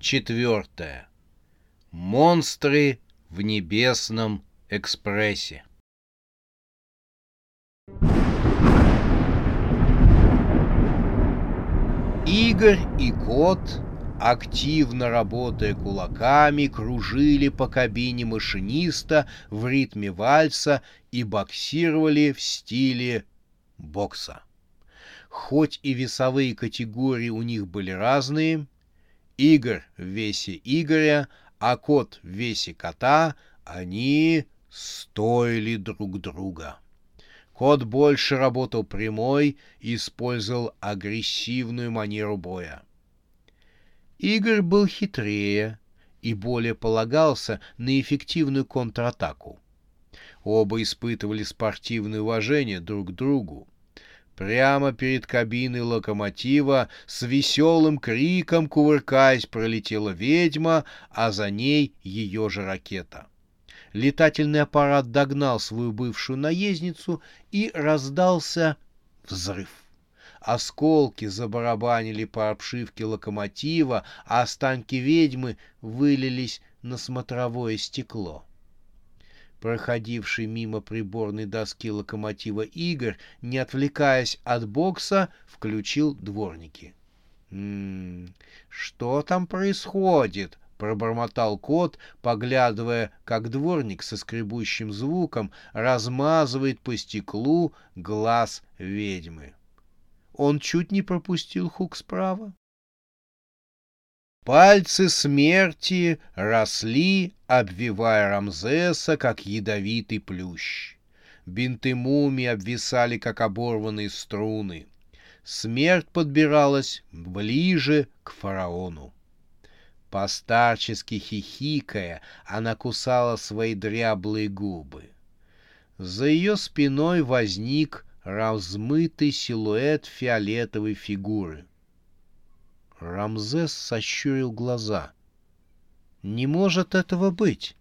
четвертая. Монстры в небесном экспрессе. Игорь и кот, активно работая кулаками, кружили по кабине машиниста в ритме вальса и боксировали в стиле бокса. Хоть и весовые категории у них были разные, Игорь в весе Игоря, а кот в весе кота, они стоили друг друга. Кот больше работал прямой и использовал агрессивную манеру боя. Игорь был хитрее и более полагался на эффективную контратаку. Оба испытывали спортивное уважение друг к другу. Прямо перед кабиной локомотива с веселым криком, кувыркаясь, пролетела ведьма, а за ней ее же ракета летательный аппарат догнал свою бывшую наездницу и раздался взрыв. Осколки забарабанили по обшивке локомотива, а останки ведьмы вылились на смотровое стекло. Проходивший мимо приборной доски локомотива Игорь, не отвлекаясь от бокса, включил дворники. «М-м, что там происходит?» пробормотал кот, поглядывая, как дворник со скребущим звуком размазывает по стеклу глаз ведьмы. Он чуть не пропустил хук справа. Пальцы смерти росли, обвивая Рамзеса, как ядовитый плющ. Бинты мумии обвисали, как оборванные струны. Смерть подбиралась ближе к фараону. Постарчески хихикая, она кусала свои дряблые губы. За ее спиной возник размытый силуэт фиолетовой фигуры. Рамзес сощурил глаза. «Не может этого быть!»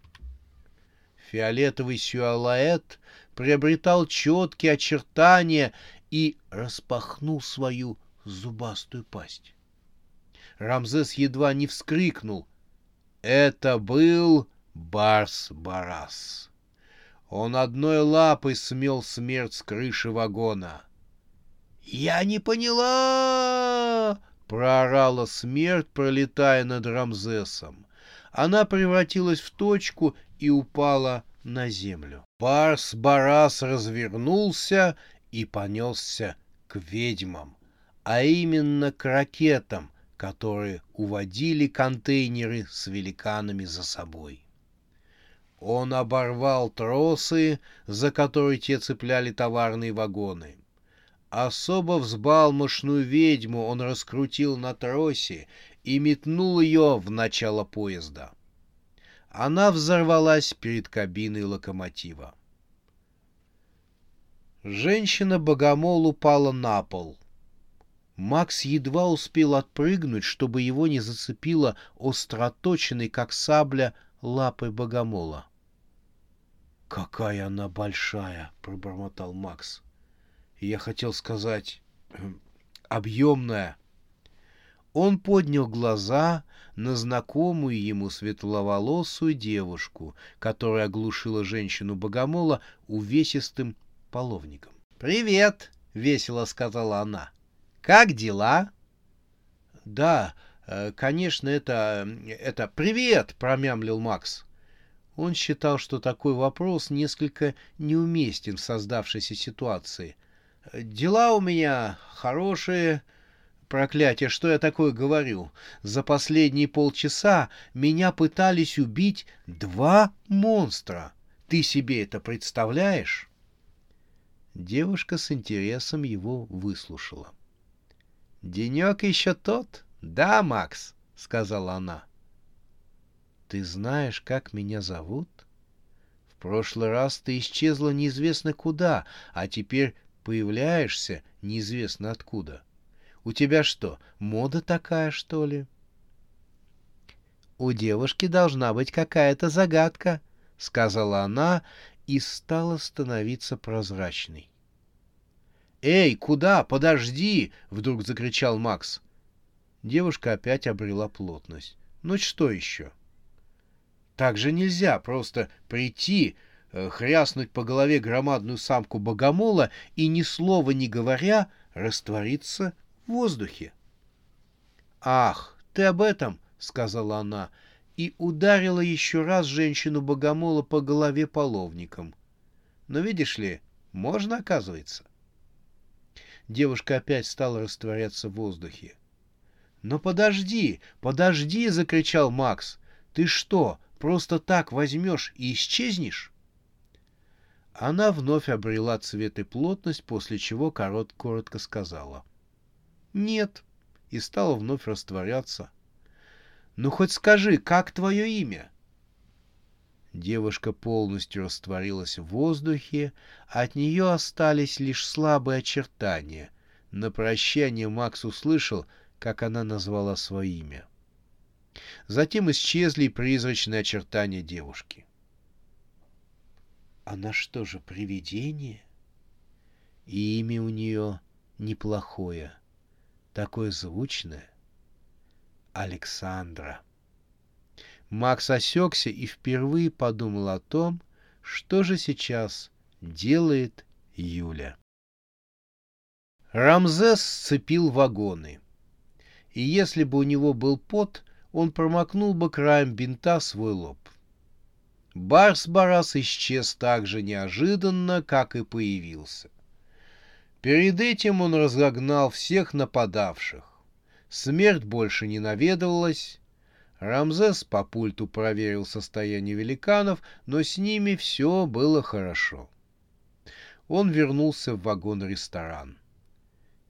Фиолетовый силуэт приобретал четкие очертания и распахнул свою зубастую пасть. Рамзес едва не вскрикнул. Это был Барс-Барас. Он одной лапой смел смерть с крыши вагона. «Я не поняла!» — проорала смерть, пролетая над Рамзесом. Она превратилась в точку и упала на землю. Барс-Барас развернулся и понесся к ведьмам, а именно к ракетам — которые уводили контейнеры с великанами за собой. Он оборвал тросы, за которые те цепляли товарные вагоны. Особо взбалмошную ведьму он раскрутил на тросе и метнул ее в начало поезда. Она взорвалась перед кабиной локомотива. Женщина-богомол упала на пол — Макс едва успел отпрыгнуть, чтобы его не зацепило остроточенной, как сабля, лапой богомола. «Какая она большая!» — пробормотал Макс. «Я хотел сказать... Объемная!» Он поднял глаза на знакомую ему светловолосую девушку, которая оглушила женщину-богомола увесистым половником. «Привет!» — весело сказала она. Как дела? Да, э, конечно, это... это... Привет, промямлил Макс. Он считал, что такой вопрос несколько неуместен в создавшейся ситуации. Дела у меня хорошие... Проклятие, что я такое говорю? За последние полчаса меня пытались убить два монстра. Ты себе это представляешь? Девушка с интересом его выслушала. «Денек еще тот, да, Макс?» — сказала она. Ты знаешь, как меня зовут? В прошлый раз ты исчезла неизвестно куда, а теперь появляешься неизвестно откуда. У тебя что, мода такая, что ли? У девушки должна быть какая-то загадка, сказала она и стала становиться прозрачной. «Эй, куда? Подожди!» — вдруг закричал Макс. Девушка опять обрела плотность. «Ну что еще?» Так же нельзя просто прийти, хряснуть по голове громадную самку богомола и, ни слова не говоря, раствориться в воздухе. «Ах, ты об этом!» — сказала она, и ударила еще раз женщину-богомола по голове половником. Но видишь ли, можно, оказывается. Девушка опять стала растворяться в воздухе. «Но подожди, подожди!» — закричал Макс. «Ты что, просто так возьмешь и исчезнешь? Она вновь обрела цвет и плотность, после чего корот коротко сказала. «Нет», и стала вновь растворяться. «Ну хоть скажи, как твое имя?» Девушка полностью растворилась в воздухе, от нее остались лишь слабые очертания. На прощание Макс услышал, как она назвала свое имя. Затем исчезли призрачные очертания девушки. Она что же, привидение? И имя у нее неплохое, такое звучное. Александра. Макс осекся и впервые подумал о том, что же сейчас делает Юля. Рамзес сцепил вагоны. И если бы у него был пот, он промокнул бы краем бинта свой лоб. Барс-барас исчез так же неожиданно, как и появился. Перед этим он разогнал всех нападавших. Смерть больше не наведывалась. Рамзес по пульту проверил состояние великанов, но с ними все было хорошо. Он вернулся в вагон-ресторан.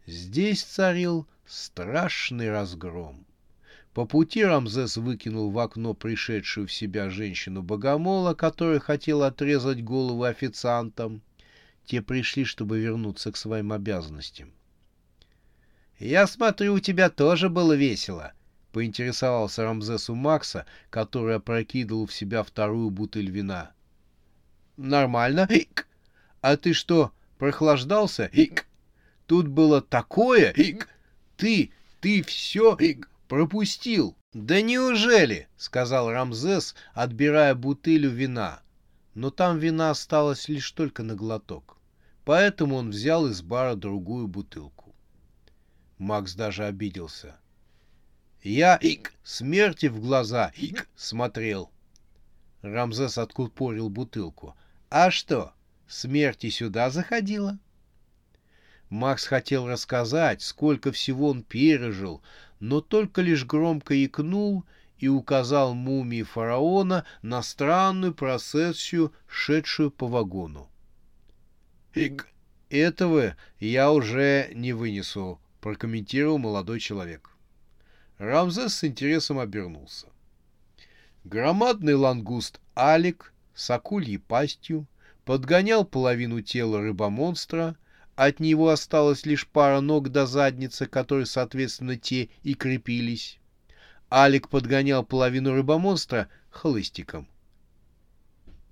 Здесь царил страшный разгром. По пути Рамзес выкинул в окно пришедшую в себя женщину-богомола, которая хотела отрезать головы официантам. Те пришли, чтобы вернуться к своим обязанностям. «Я смотрю, у тебя тоже было весело», — поинтересовался Рамзес у Макса, который опрокидывал в себя вторую бутыль вина. «Нормально. Ик. А ты что, прохлаждался? Ик. Тут было такое. Ик. Ты, ты все. Ик пропустил. Да неужели? сказал Рамзес, отбирая бутылю вина. Но там вина осталось лишь только на глоток. Поэтому он взял из бара другую бутылку. Макс даже обиделся. Я, ик, смерти в глаза, ик, смотрел. Рамзес откупорил бутылку. А что, смерти сюда заходила? Макс хотел рассказать, сколько всего он пережил, но только лишь громко икнул и указал мумии фараона на странную процессию, шедшую по вагону. «Иг, этого я уже не вынесу», — прокомментировал молодой человек. Рамзес с интересом обернулся. Громадный лангуст Алик с акульей пастью подгонял половину тела рыбомонстра — от него осталась лишь пара ног до задницы, которые, соответственно, те и крепились. Алик подгонял половину рыбомонстра хлыстиком.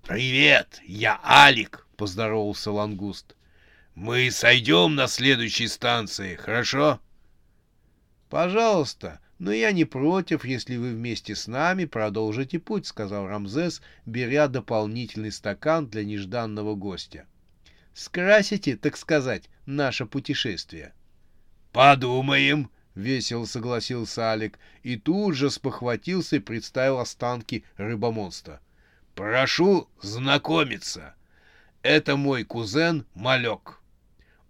«Привет, я Алик!» — поздоровался лангуст. «Мы сойдем на следующей станции, хорошо?» «Пожалуйста, но я не против, если вы вместе с нами продолжите путь», — сказал Рамзес, беря дополнительный стакан для нежданного гостя. — скрасите, так сказать, наше путешествие. Подумаем, весело согласился Алик и тут же спохватился и представил останки рыбомонстра. Прошу знакомиться. Это мой кузен Малек.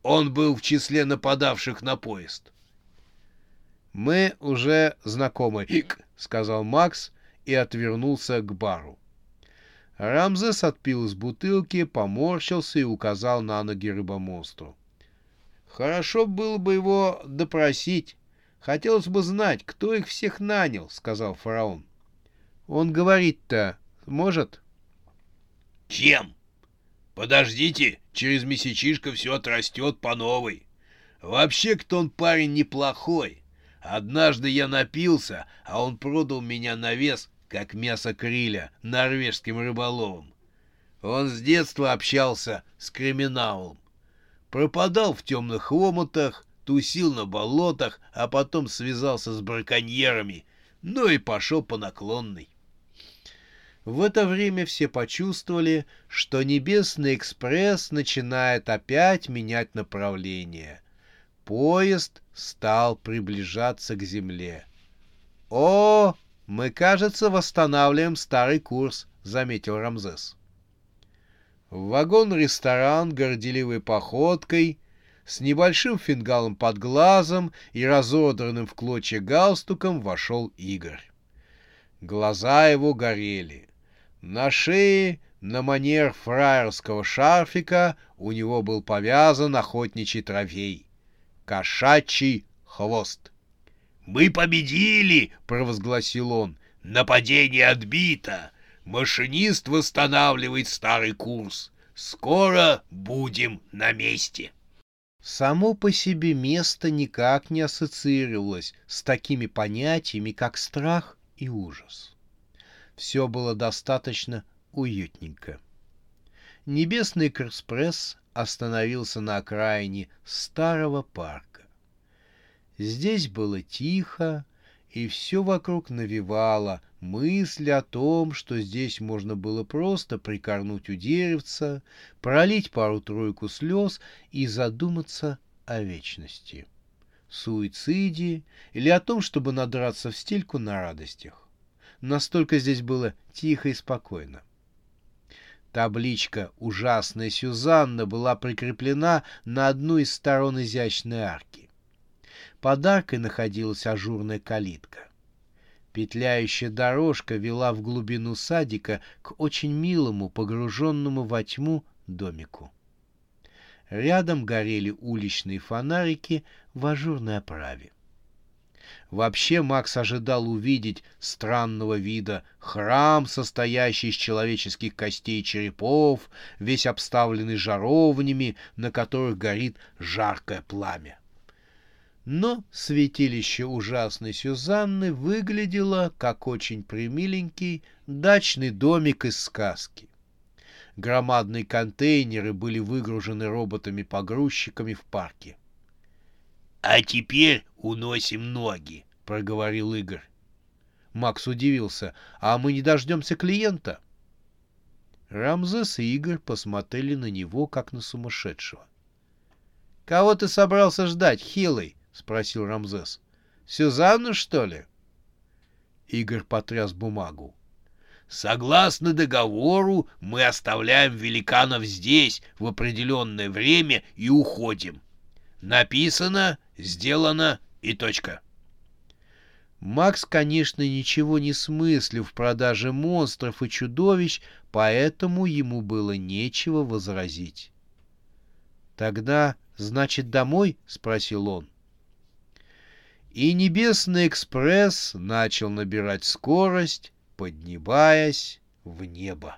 Он был в числе нападавших на поезд. Мы уже знакомы, сказал Макс и отвернулся к бару. Рамзес отпил из бутылки, поморщился и указал на ноги рыбомонстру. «Хорошо было бы его допросить. Хотелось бы знать, кто их всех нанял», — сказал фараон. Он говорит-то может? Чем? Подождите, через месячишко все отрастет по новой. Вообще-то он парень неплохой. Однажды я напился, а он продал меня на вес, как мясо криля, норвежским рыболовом. Он с детства общался с криминалом. Пропадал в темных омутах, тусил на болотах, а потом связался с браконьерами, ну и пошел по наклонной. В это время все почувствовали, что Небесный экспресс начинает опять менять направление. Поезд стал приближаться к земле. «О, мы, кажется, восстанавливаем старый курс», — заметил Рамзес. В вагон-ресторан горделивой походкой, с небольшим фингалом под глазом и разодранным в клочья галстуком вошел Игорь. Глаза его горели. На шее, на манер фраерского шарфика, у него был повязан охотничий трофей — кошачий хвост. «Мы победили!» — провозгласил он. «Нападение отбито! Машинист восстанавливает старый курс. Скоро будем на месте!» Само по себе место никак не ассоциировалось с такими понятиями, как страх и ужас все было достаточно уютненько. Небесный экспресс остановился на окраине старого парка. Здесь было тихо, и все вокруг навевало мысли о том, что здесь можно было просто прикорнуть у деревца, пролить пару-тройку слез и задуматься о вечности, суициде или о том, чтобы надраться в стельку на радостях. Настолько здесь было тихо и спокойно. Табличка «Ужасная Сюзанна» была прикреплена на одну из сторон изящной арки. Под аркой находилась ажурная калитка. Петляющая дорожка вела в глубину садика к очень милому, погруженному во тьму домику. Рядом горели уличные фонарики в ажурной оправе. Вообще Макс ожидал увидеть странного вида храм, состоящий из человеческих костей и черепов, весь обставленный жаровнями, на которых горит жаркое пламя. Но святилище ужасной Сюзанны выглядело как очень примиленький дачный домик из сказки. Громадные контейнеры были выгружены роботами-погрузчиками в парке. — «А теперь уносим ноги», — проговорил Игорь. Макс удивился. «А мы не дождемся клиента?» Рамзес и Игорь посмотрели на него, как на сумасшедшего. «Кого ты собрался ждать, хилый?» — спросил Рамзес. «Сюзанну, что ли?» Игорь потряс бумагу. Согласно договору, мы оставляем великанов здесь в определенное время и уходим. Написано, сделано и точка. Макс, конечно, ничего не смыслил в продаже монстров и чудовищ, поэтому ему было нечего возразить. «Тогда, значит, домой?» — спросил он. И Небесный экспресс начал набирать скорость, поднимаясь в небо.